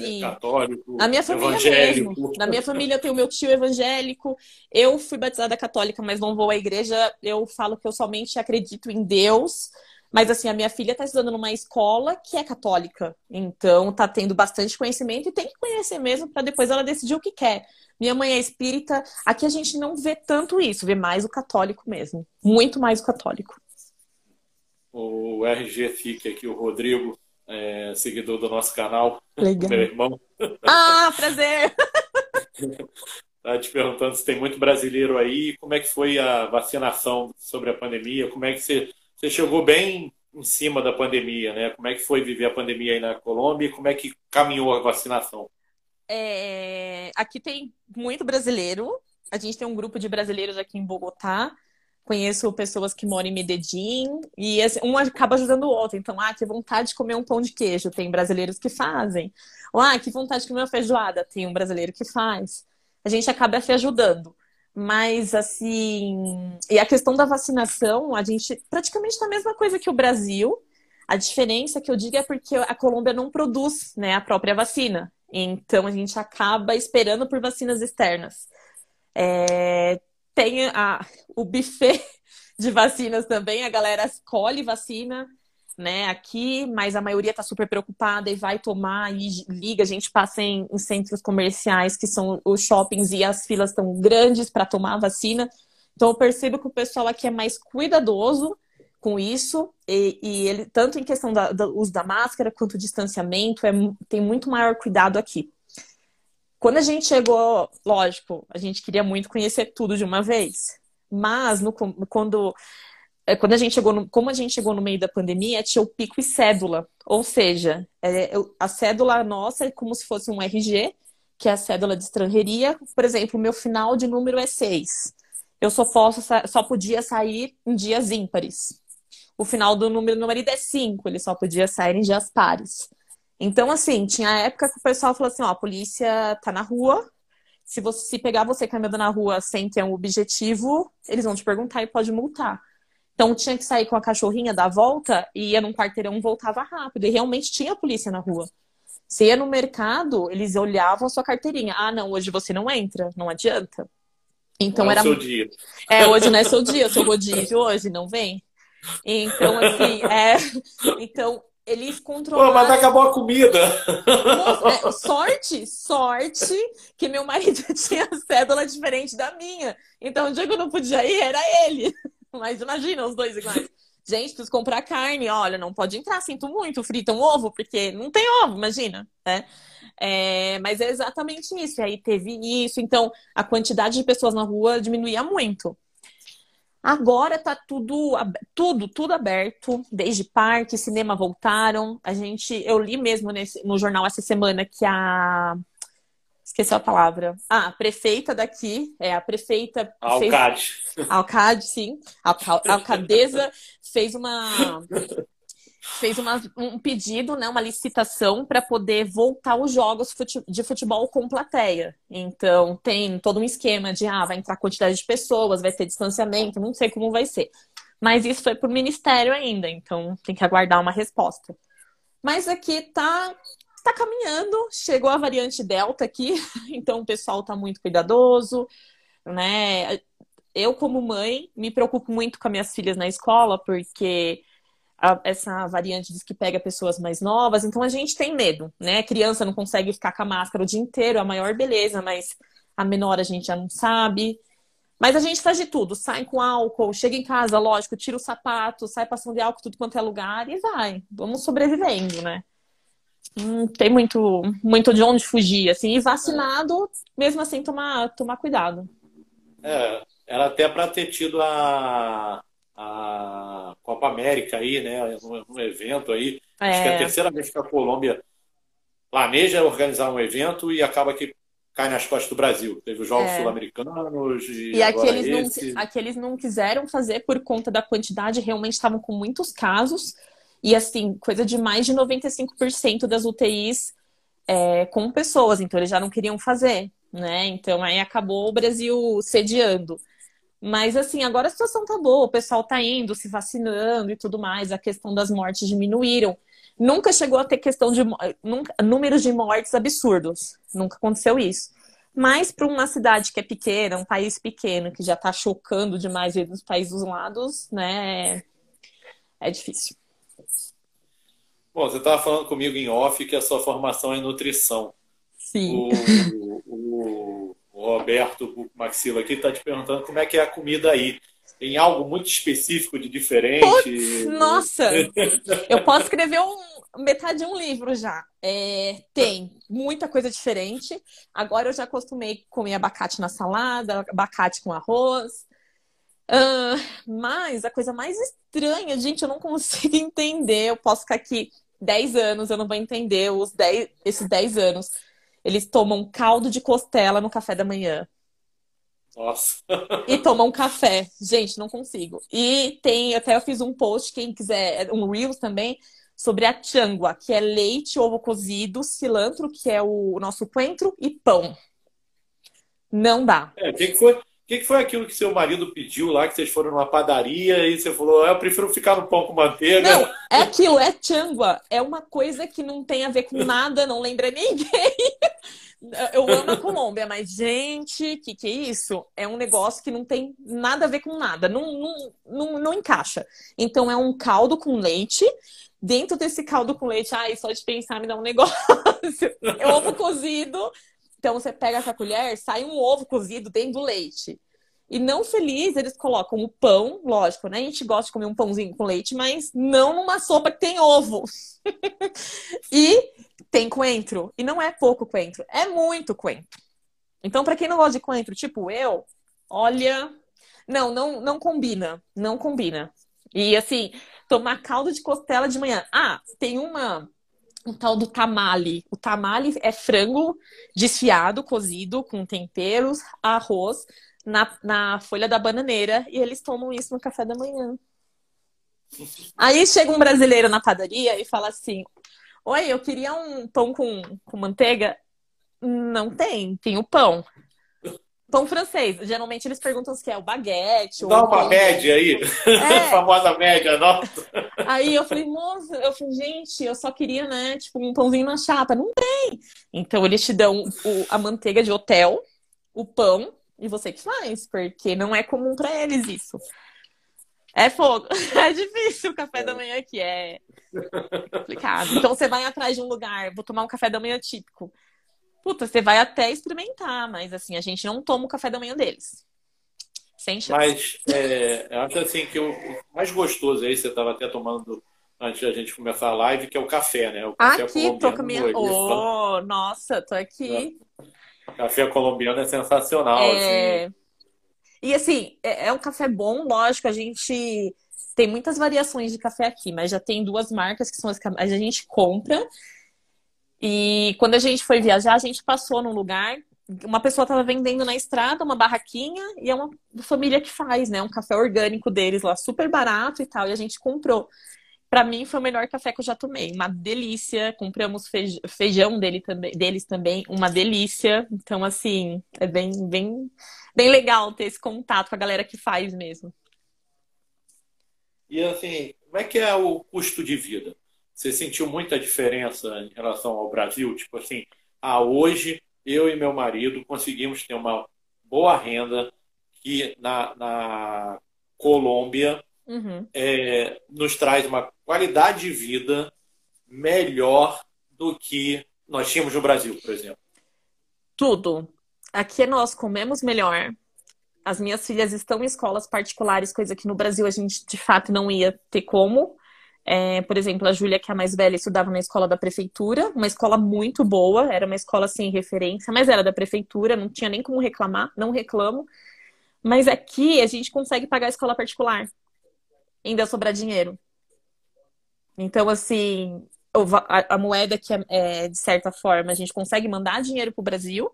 é católico. Na minha família evangélico. mesmo. Na minha família eu tenho meu tio evangélico. Eu fui batizada católica, mas não vou à igreja. Eu falo que eu somente acredito em Deus. Mas assim, a minha filha está estudando numa escola que é católica. Então está tendo bastante conhecimento e tem que conhecer mesmo para depois ela decidir o que quer. Minha mãe é espírita. Aqui a gente não vê tanto isso, vê mais o católico mesmo. Muito mais o católico. O RG FIC aqui, o Rodrigo, é, seguidor do nosso canal. Legal. Meu irmão. Ah, prazer! tá te perguntando se tem muito brasileiro aí. Como é que foi a vacinação sobre a pandemia? Como é que você, você chegou bem em cima da pandemia, né? Como é que foi viver a pandemia aí na Colômbia e como é que caminhou a vacinação? É... Aqui tem muito brasileiro. A gente tem um grupo de brasileiros aqui em Bogotá. Conheço pessoas que moram em Medellín e um acaba ajudando o outro. Então, ah, que vontade de comer um pão de queijo. Tem brasileiros que fazem. Ou, ah, que vontade de comer uma feijoada. Tem um brasileiro que faz. A gente acaba se ajudando. Mas, assim. E a questão da vacinação, a gente praticamente está a mesma coisa que o Brasil. A diferença que eu digo é porque a Colômbia não produz né, a própria vacina. Então a gente acaba esperando por vacinas externas. É, tem a, o buffet de vacinas também, a galera escolhe vacina, né, aqui, mas a maioria está super preocupada e vai tomar e liga, a gente passa em, em centros comerciais que são os shoppings e as filas estão grandes para tomar a vacina. Então eu percebo que o pessoal aqui é mais cuidadoso com isso, e, e, ele, tanto em questão da, do uso da máscara quanto distanciamento, é, tem muito maior cuidado aqui. Quando a gente chegou, lógico, a gente queria muito conhecer tudo de uma vez, mas no, quando, quando a gente chegou, no, como a gente chegou no meio da pandemia, tinha o pico e cédula, ou seja, é, a cédula nossa é como se fosse um RG, que é a cédula de estrangeria. Por exemplo, o meu final de número é 6. Eu só posso, só podia sair em dias ímpares o final do número do marido é 5, ele só podia sair em dias pares. Então, assim, tinha época que o pessoal falou assim, ó, a polícia tá na rua, se você se pegar você caminhando na rua sem ter um objetivo, eles vão te perguntar e pode multar. Então tinha que sair com a cachorrinha da volta e ia num quarteirão voltava rápido. E realmente tinha polícia na rua. Você ia no mercado, eles olhavam a sua carteirinha. Ah, não, hoje você não entra, não adianta. Então não era. É seu dia. É, hoje não é seu dia, seu rodízio hoje, não vem. Então, assim, é... então eles controlaram. Pô, mas acabou a comida. É, sorte, sorte que meu marido tinha cédula diferente da minha. Então, o dia que eu não podia ir, era ele. Mas imagina os dois iguais. Gente, preciso comprar carne. Olha, não pode entrar, sinto muito. Frita um ovo, porque não tem ovo, imagina, né? É, mas é exatamente isso. E aí teve isso. Então, a quantidade de pessoas na rua diminuía muito. Agora tá tudo, tudo, tudo aberto, desde parque, cinema voltaram. A gente, eu li mesmo nesse, no jornal essa semana que a esqueci a palavra. Ah, a prefeita daqui, é a prefeita. Alcade. Fez, Alcade, sim. A alcadesa fez uma fez uma, um pedido, né, uma licitação para poder voltar os jogos de futebol com plateia. Então, tem todo um esquema de, ah, vai entrar quantidade de pessoas, vai ter distanciamento, não sei como vai ser. Mas isso foi para o Ministério ainda, então tem que aguardar uma resposta. Mas aqui tá, tá caminhando, chegou a variante Delta aqui, então o pessoal tá muito cuidadoso, né? Eu, como mãe, me preocupo muito com as minhas filhas na escola, porque a, essa variante diz que pega pessoas mais novas, então a gente tem medo, né? Criança não consegue ficar com a máscara o dia inteiro, a maior beleza, mas a menor a gente já não sabe. Mas a gente faz de tudo, sai com álcool, chega em casa, lógico, tira o sapato, sai passando de álcool tudo quanto é lugar e vai. Vamos sobrevivendo, né? Não tem muito, muito de onde fugir, assim. E vacinado, mesmo assim, tomar, tomar cuidado. É, era até para ter tido a, a Copa América aí, né? Um, um evento aí. É. Acho que é a é. terceira vez que a Colômbia planeja organizar um evento e acaba que cai nas costas do Brasil. Teve os Jogos é. Sul-Americanos e, e aqueles, não, aqueles não quiseram fazer por conta da quantidade, realmente estavam com muitos casos. E assim, coisa de mais de 95% das UTIs é, com pessoas, então eles já não queriam fazer, né? Então aí acabou o Brasil sediando. Mas assim, agora a situação tá boa, o pessoal tá indo, se vacinando e tudo mais, a questão das mortes diminuíram. Nunca chegou a ter questão de nunca, números de mortes absurdos. Nunca aconteceu isso. Mas para uma cidade que é pequena, um país pequeno, que já está chocando demais dos países dos lados, né? É difícil. Bom, você estava falando comigo em off que a sua formação é nutrição. Sim. O, o, o Roberto Maxila aqui está te perguntando como é que é a comida aí. Tem algo muito específico de diferente? Puts, nossa! eu posso escrever um, metade de um livro já. É, tem muita coisa diferente. Agora eu já acostumei comer abacate na salada, abacate com arroz. Uh, mas a coisa mais estranha, gente, eu não consigo entender. Eu posso ficar aqui 10 anos, eu não vou entender os 10, esses 10 anos. Eles tomam caldo de costela no café da manhã. Nossa. e tomam café. Gente, não consigo. E tem, até eu fiz um post, quem quiser, um Reels também, sobre a changua, que é leite, ovo cozido, cilantro, que é o nosso coentro, e pão. Não dá. É, o que, foi, que, que foi aquilo que seu marido pediu lá, que vocês foram numa padaria e você falou, ah, eu prefiro ficar no pão com manteiga? Não, é aquilo, é changua. É uma coisa que não tem a ver com nada, não lembra ninguém. Eu amo a Colômbia, mas, gente, que que é isso? É um negócio que não tem nada a ver com nada, não, não, não, não encaixa. Então, é um caldo com leite. Dentro desse caldo com leite, ai, só de pensar me dá um negócio. É ovo cozido. Então, você pega essa colher, sai um ovo cozido dentro do leite. E não feliz, eles colocam o pão, lógico, né? A gente gosta de comer um pãozinho com leite, mas não numa sopa que tem ovo. e tem coentro. E não é pouco coentro, é muito coentro. Então, para quem não gosta de coentro, tipo eu, olha. Não, não, não combina. Não combina. E assim, tomar caldo de costela de manhã. Ah, tem uma. Um tal do tamale. O tamale é frango desfiado, cozido, com temperos, arroz na, na folha da bananeira e eles tomam isso no café da manhã. Aí chega um brasileiro na padaria e fala assim: Oi, eu queria um pão com, com manteiga. Não tem, tem o pão. Pão francês. Geralmente eles perguntam se é o baguete. Dá uma média aí. É. a famosa média, nossa. Aí eu falei, moça, eu falei, gente, eu só queria, né, tipo, um pãozinho na chapa. Não tem. Então eles te dão o, a manteiga de hotel, o pão e você que faz, porque não é comum para eles isso. É fogo. É difícil o café é. da manhã aqui, é complicado. Então você vai atrás de um lugar, vou tomar um café da manhã típico. Puta, você vai até experimentar, mas assim, a gente não toma o café da manhã deles. Sem chance. Mas é, eu acho assim que o mais gostoso aí, você estava até tomando antes da gente começar a live, que é o café, né? O café aqui, tô com minha. Oh, nossa, tô aqui. Café colombiano é sensacional. É... Assim. E assim, é, é um café bom, lógico, a gente tem muitas variações de café aqui, mas já tem duas marcas que são as que a gente compra. E quando a gente foi viajar, a gente passou num lugar, uma pessoa estava vendendo na estrada uma barraquinha e é uma família que faz, né? Um café orgânico deles lá, super barato e tal, e a gente comprou. Para mim foi o melhor café que eu já tomei, uma delícia. Compramos feijão dele também, deles também, uma delícia. Então assim, é bem bem bem legal ter esse contato com a galera que faz mesmo. E assim, como é que é o custo de vida? Você sentiu muita diferença em relação ao Brasil? Tipo assim, ah, hoje eu e meu marido conseguimos ter uma boa renda que na, na Colômbia uhum. é, nos traz uma qualidade de vida melhor do que nós tínhamos no Brasil, por exemplo. Tudo. Aqui nós comemos melhor. As minhas filhas estão em escolas particulares, coisa que no Brasil a gente de fato não ia ter como. É, por exemplo, a Júlia, que é a mais velha, estudava na escola da prefeitura, uma escola muito boa, era uma escola sem referência, mas era da prefeitura, não tinha nem como reclamar, não reclamo. Mas aqui a gente consegue pagar a escola particular, ainda sobrar dinheiro. Então, assim, a, moeda que é, é, de certa forma, a gente consegue mandar dinheiro para o Brasil,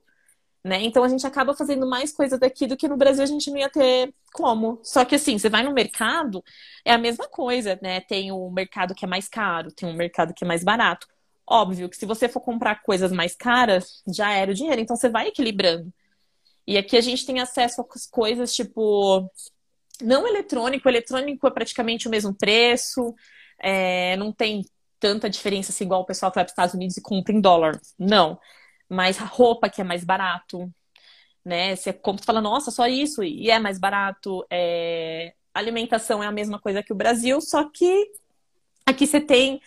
né? Então a gente acaba fazendo mais coisa daqui do que no Brasil a gente não ia ter como. Só que assim, você vai no mercado, é a mesma coisa, né? Tem o mercado que é mais caro, tem um mercado que é mais barato. Óbvio que se você for comprar coisas mais caras, já era o dinheiro, então você vai equilibrando. E aqui a gente tem acesso a coisas tipo não eletrônico, eletrônico é praticamente o mesmo preço, é, não tem tanta diferença se igual o pessoal vai para os Estados Unidos e compra em dólar. Não mais roupa que é mais barato, né? Você compra e fala, nossa, só isso, e é mais barato. É... Alimentação é a mesma coisa que o Brasil, só que aqui você tem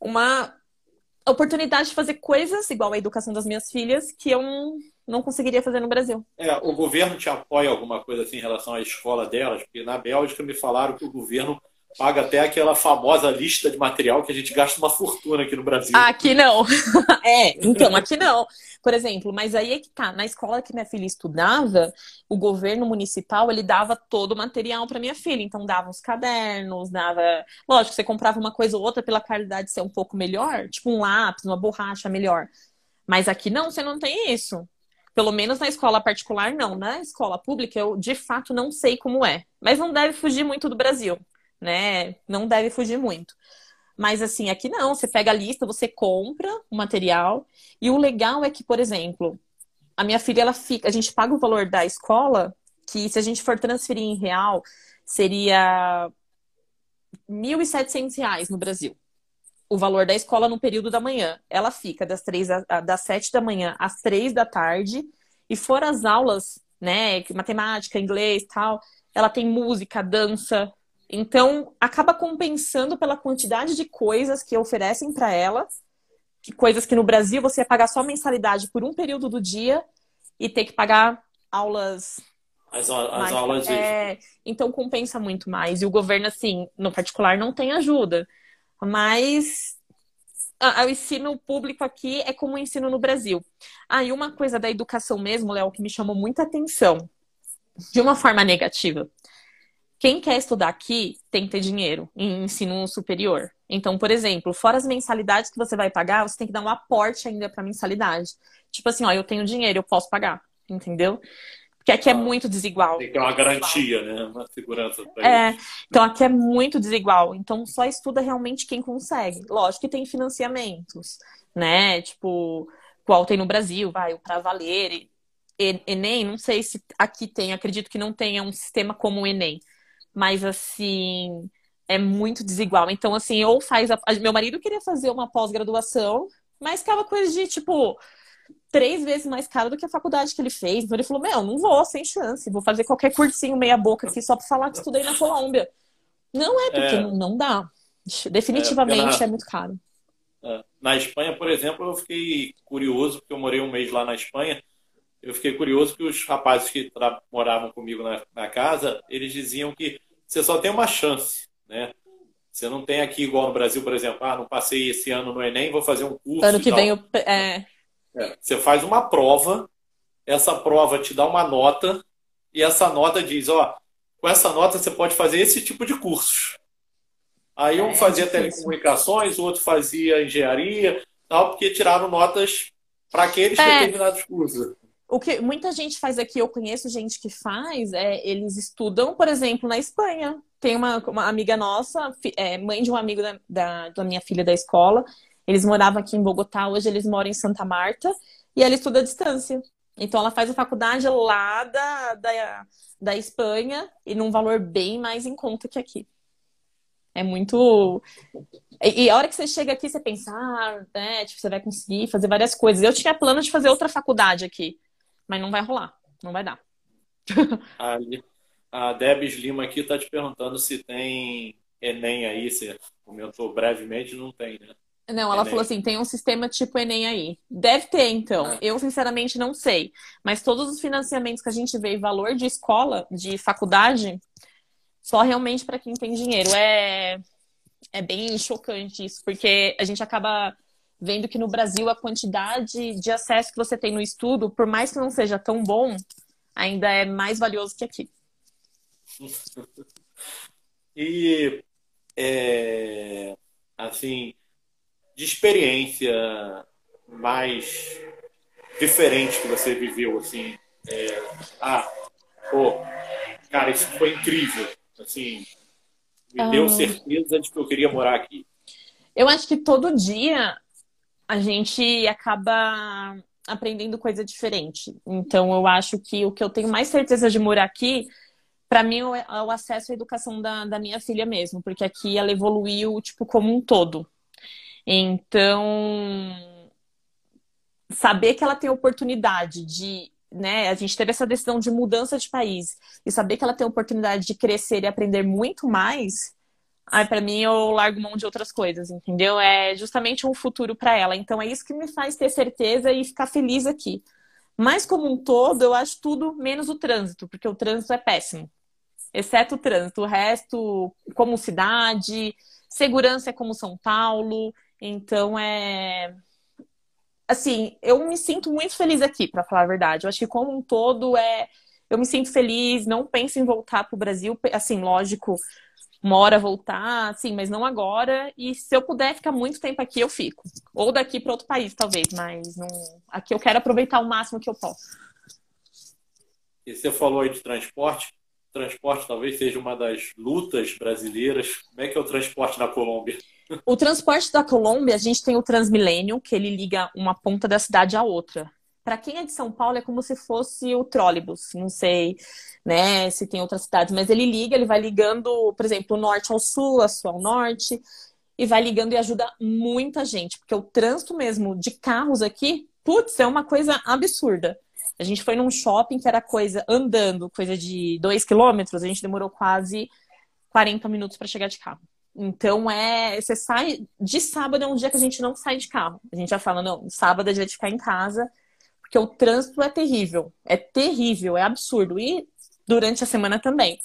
uma oportunidade de fazer coisas, igual a educação das minhas filhas, que eu não, não conseguiria fazer no Brasil. É, o governo te apoia alguma coisa assim em relação à escola delas? Porque na Bélgica me falaram que o governo paga até aquela famosa lista de material que a gente gasta uma fortuna aqui no Brasil. Aqui não. é, então, aqui não. Por exemplo, mas aí é que tá, na escola que minha filha estudava, o governo municipal, ele dava todo o material para minha filha, então dava os cadernos, dava, lógico, você comprava uma coisa ou outra pela qualidade ser um pouco melhor, tipo um lápis, uma borracha melhor. Mas aqui não, você não tem isso. Pelo menos na escola particular, não. Na escola pública, eu de fato não sei como é. Mas não deve fugir muito do Brasil né? Não deve fugir muito. Mas assim, aqui não, você pega a lista, você compra o material. E o legal é que, por exemplo, a minha filha, ela fica, a gente paga o valor da escola, que se a gente for transferir em real, seria R$ 1.700 no Brasil. O valor da escola no período da manhã. Ela fica das, três das 7 da manhã às 3 da tarde. E fora as aulas, né, matemática, inglês tal, ela tem música, dança, então, acaba compensando pela quantidade de coisas que oferecem para ela, que coisas que no Brasil você ia pagar só mensalidade por um período do dia e ter que pagar aulas. As, aulas. É, então compensa muito mais. E o governo, assim, no particular, não tem ajuda. Mas o ensino público aqui é como o ensino no Brasil. Ah, e uma coisa da educação mesmo, Léo, que me chamou muita atenção, de uma forma negativa. Quem quer estudar aqui tem que ter dinheiro em ensino superior. Então, por exemplo, fora as mensalidades que você vai pagar, você tem que dar um aporte ainda para mensalidade. Tipo assim, ó, eu tenho dinheiro, eu posso pagar, entendeu? Porque aqui é ah, muito desigual. Tem que ter uma garantia, né? Uma segurança pra É, então aqui é muito desigual. Então só estuda realmente quem consegue. Lógico que tem financiamentos, né? Tipo, qual tem no Brasil, vai, o Pra Valer, Enem, não sei se aqui tem, acredito que não tenha um sistema como o Enem mas assim é muito desigual. Então, assim, ou faz. A... Meu marido queria fazer uma pós-graduação, mas ficava coisa de tipo três vezes mais caro do que a faculdade que ele fez. Então ele falou: Meu, não vou, sem chance, vou fazer qualquer cursinho meia-boca aqui só pra falar que estudei na Colômbia. Não é, porque é. não dá. Definitivamente é, na, é muito caro. É, na Espanha, por exemplo, eu fiquei curioso, porque eu morei um mês lá na Espanha. Eu fiquei curioso que os rapazes que moravam comigo na, na casa, eles diziam que você só tem uma chance, né? Você não tem aqui igual no Brasil, por exemplo, ah, não passei esse ano no Enem, vou fazer um curso. Ano que vem eu. É... É, você faz uma prova, essa prova te dá uma nota, e essa nota diz, ó, com essa nota você pode fazer esse tipo de cursos. Aí um é, fazia é telecomunicações, o outro fazia engenharia, tal, porque tiraram notas para aqueles é. determinados cursos. O que muita gente faz aqui, eu conheço gente que faz, é eles estudam, por exemplo, na Espanha. Tem uma, uma amiga nossa, é, mãe de um amigo da, da, da minha filha da escola. Eles moravam aqui em Bogotá, hoje eles moram em Santa Marta, e ela estuda à distância. Então ela faz a faculdade lá da, da, da Espanha e num valor bem mais em conta que aqui. É muito. E, a hora que você chega aqui, você pensa, ah, né, tipo, você vai conseguir fazer várias coisas. Eu tinha plano de fazer outra faculdade aqui, mas não vai rolar, não vai dar. a, a Debs Lima aqui está te perguntando se tem Enem aí, você comentou brevemente, não tem, né? Não, ela Enem. falou assim: tem um sistema tipo Enem aí. Deve ter, então. Ah. Eu, sinceramente, não sei. Mas todos os financiamentos que a gente vê, valor de escola, de faculdade, só realmente para quem tem dinheiro. É, é bem chocante isso, porque a gente acaba vendo que no Brasil a quantidade de acesso que você tem no estudo, por mais que não seja tão bom, ainda é mais valioso que aqui. E, é, assim, de experiência mais diferente que você viveu, assim, é, ah, pô, cara, isso foi incrível, assim, me ah. deu certeza de que eu queria morar aqui. Eu acho que todo dia a gente acaba aprendendo coisa diferente. Então, eu acho que o que eu tenho mais certeza de morar aqui, para mim, é o acesso à educação da, da minha filha mesmo, porque aqui ela evoluiu, tipo, como um todo. Então, saber que ela tem oportunidade de, né, a gente teve essa decisão de mudança de país e saber que ela tem oportunidade de crescer e aprender muito mais, aí para mim eu largo mão de outras coisas, entendeu? É justamente um futuro para ela. Então é isso que me faz ter certeza e ficar feliz aqui. Mas como um todo, eu acho tudo menos o trânsito, porque o trânsito é péssimo. Exceto o trânsito, o resto, como cidade, segurança é como São Paulo, então é assim, eu me sinto muito feliz aqui, para falar a verdade. Eu acho que como um todo é eu me sinto feliz, não penso em voltar para o Brasil, assim, lógico, uma hora voltar, assim, mas não agora. E se eu puder ficar muito tempo aqui, eu fico. Ou daqui para outro país, talvez, mas não... aqui eu quero aproveitar o máximo que eu posso. E você falou aí de transporte. Transporte talvez seja uma das lutas brasileiras. Como é que é o transporte na Colômbia? O transporte da Colômbia, a gente tem o Transmilênio, que ele liga uma ponta da cidade à outra. Para quem é de São Paulo, é como se fosse o trólebus. Não sei, né, se tem outras cidades, mas ele liga, ele vai ligando, por exemplo, o norte ao sul, a sul ao norte, e vai ligando e ajuda muita gente, porque o trânsito mesmo de carros aqui, putz, é uma coisa absurda. A gente foi num shopping que era coisa andando, coisa de dois quilômetros, a gente demorou quase 40 minutos para chegar de carro. Então é, você sai de sábado é um dia que a gente não sai de carro. A gente já fala, não, sábado é dia de ficar em casa, porque o trânsito é terrível. É terrível, é absurdo. E durante a semana também.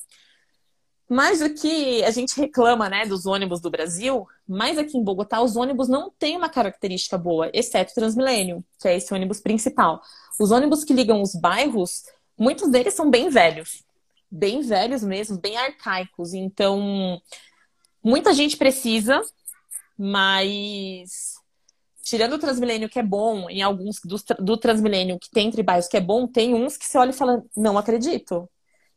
Mas o que a gente reclama, né, dos ônibus do Brasil, mas aqui em Bogotá os ônibus não têm uma característica boa, exceto o Transmilênio, que é esse ônibus principal. Os ônibus que ligam os bairros, muitos deles são bem velhos. Bem velhos mesmo, bem arcaicos. Então, Muita gente precisa, mas tirando o Transmilênio que é bom, em alguns do, Transmilênio que tem tribais que é bom, tem uns que você olha e fala, não acredito.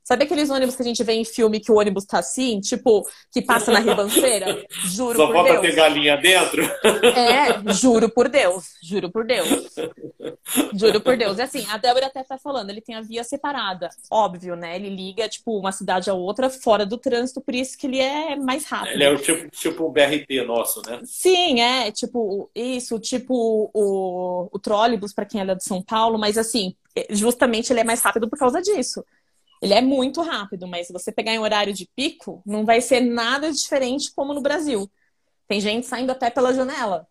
Sabe aqueles ônibus que a gente vê em filme que o ônibus tá assim, tipo, que passa na ribanceira? Juro Só por Deus. Só ter galinha dentro? É, juro por Deus. Juro por Deus. Juro por Deus. E assim, a Débora até tá falando, ele tem a via separada. Óbvio, né? Ele liga, tipo, uma cidade a outra fora do trânsito, por isso que ele é mais rápido. Ele é o tipo, tipo um BRT nosso, né? Sim, é. Tipo, isso, tipo o, o trólebus, para quem é de São Paulo, mas assim, justamente ele é mais rápido por causa disso. Ele é muito rápido, mas se você pegar em horário de pico, não vai ser nada diferente como no Brasil. Tem gente saindo até pela janela.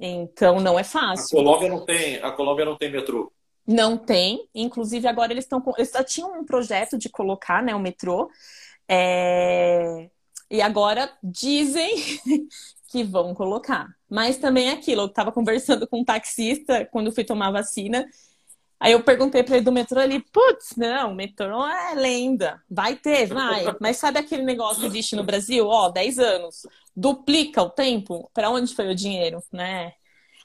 Então não é fácil. A Colômbia não tem, a Colômbia não tem metrô. Não tem. Inclusive, agora eles estão. Eles já tinham um projeto de colocar né, o metrô. É... E agora dizem que vão colocar. Mas também é aquilo, eu estava conversando com um taxista quando fui tomar vacina. Aí eu perguntei para ele do metrô, ele, putz, não, metrô é lenda. Vai ter, vai. Mas sabe aquele negócio que existe no Brasil? Ó, 10 anos. Duplica o tempo? Para onde foi o dinheiro, né?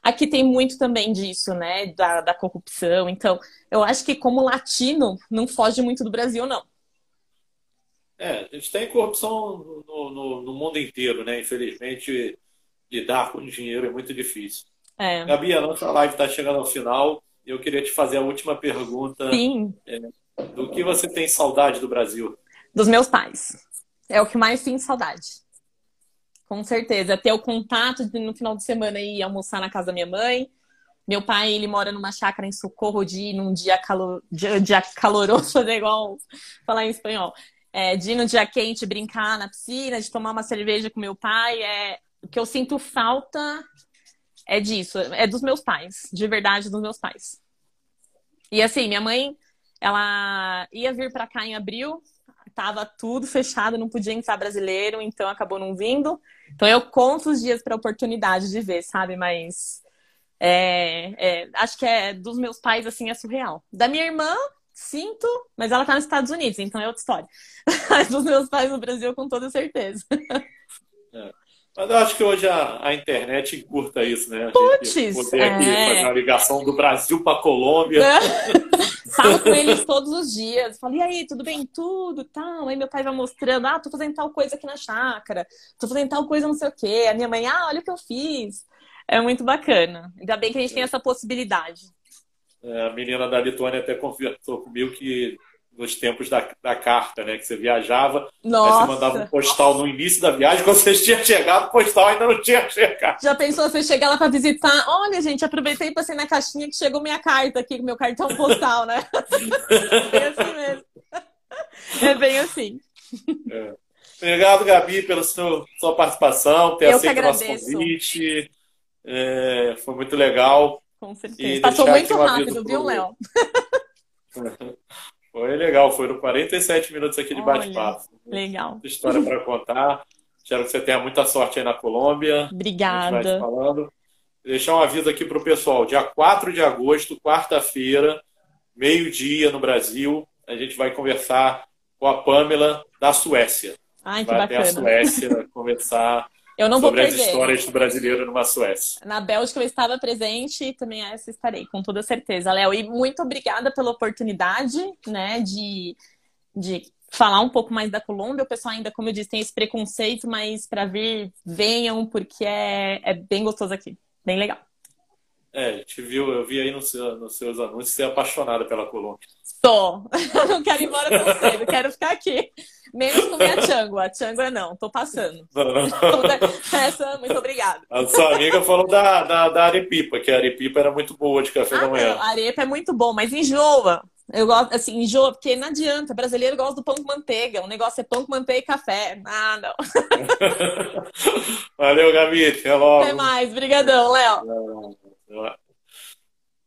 Aqui tem muito também disso, né? Da, da corrupção. Então, eu acho que como latino, não foge muito do Brasil, não. É, a gente tem corrupção no, no, no mundo inteiro, né? Infelizmente, lidar com dinheiro é muito difícil. É. Gabi, a nossa live está chegando ao final eu queria te fazer a última pergunta. Sim. É, do que você tem saudade do Brasil? Dos meus pais. É o que mais tenho saudade. Com certeza. Ter o contato de, no final de semana ir almoçar na casa da minha mãe. Meu pai, ele mora numa chácara em Socorro de ir num dia, calo... dia, dia caloroso, fazer igual falar em espanhol. É, de ir no dia quente, brincar na piscina, de tomar uma cerveja com meu pai. É... O que eu sinto falta é disso, é dos meus pais, de verdade dos meus pais. E assim, minha mãe, ela ia vir para cá em abril, tava tudo fechado, não podia entrar brasileiro, então acabou não vindo. Então eu conto os dias para oportunidade de ver, sabe? Mas é, é, acho que é dos meus pais assim é surreal. Da minha irmã sinto, mas ela tá nos Estados Unidos, então é outra história. Mas dos meus pais no Brasil com toda certeza. É. Mas eu acho que hoje a, a internet encurta isso, né? Puts, poder é. fazer uma ligação do Brasil para Colômbia. É. Falo com eles todos os dias. Falo, e aí, tudo bem? Tudo, tal. Aí meu pai vai mostrando, ah, tô fazendo tal coisa aqui na chácara. Tô fazendo tal coisa não sei o quê. A minha mãe, ah, olha o que eu fiz. É muito bacana. Ainda bem que a gente tem essa possibilidade. É, a menina da Lituânia até conversou comigo que nos tempos da, da carta, né? Que você viajava, Nossa. aí você mandava um postal no início da viagem, quando você tinha chegado, o postal ainda não tinha chegado. Já pensou você chegar lá para visitar? Olha, gente, aproveitei e passei na caixinha que chegou minha carta aqui, meu cartão postal, né? é assim mesmo. É bem assim. É. Obrigado, Gabi, pela sua, sua participação, ter Eu aceito o nosso convite. É, foi muito legal. Com certeza. Passou muito rápido, viu, Léo? Foi legal, foram 47 minutos aqui de bate-papo. Legal. História para contar. Espero que você tenha muita sorte aí na Colômbia. Obrigada. falando. Deixar um aviso aqui para o pessoal: dia 4 de agosto, quarta-feira, meio-dia no Brasil, a gente vai conversar com a Pamela da Suécia. Ai, que vai bacana. até a Suécia conversar eu não sobre vou perder. as histórias do brasileiro numa Suécia. Na Bélgica eu estava presente e também essa estarei, com toda certeza, Léo. E muito obrigada pela oportunidade, né, de, de falar um pouco mais da Colômbia. O pessoal ainda, como eu disse, tem esse preconceito, mas para vir, venham, porque é, é bem gostoso aqui. Bem legal. É, gente viu, eu vi aí nos seus anúncios, você é apaixonada pela Colômbia. Tô. não quero ir embora tão cedo, quero ficar aqui. Menos comer a changua. A changua não, tô passando. Essa, muito obrigada. A sua amiga falou da, da, da arepipa, que a arepipa era muito boa de café ah, da manhã. Não, a arepa é muito bom, mas enjoa. Eu gosto, assim, enjoa, porque não adianta. brasileiro gosta do pão com manteiga. O negócio é pão com manteiga e café. Ah, não. Valeu, Gabi. Até logo. Até mais. Obrigadão, Léo. So